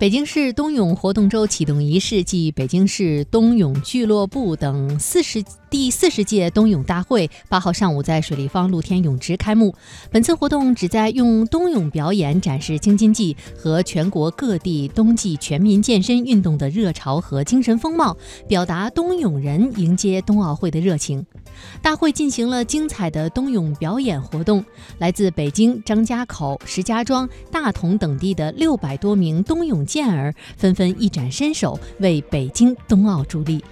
北京市冬泳活动周启动仪式暨北京市冬泳俱乐部等四十第四十届冬泳大会八号上午在水立方露天泳池开幕。本次活动旨在用冬泳表演展示京津冀和全国各地冬季全民健身运动的热潮和精神风貌，表达冬泳人迎接冬奥会的热情。大会进行了精彩的冬泳表演活动，来自北京、张家口、石家庄、大同等地的六百多名冬泳健儿纷纷一展身手，为北京冬奥助力。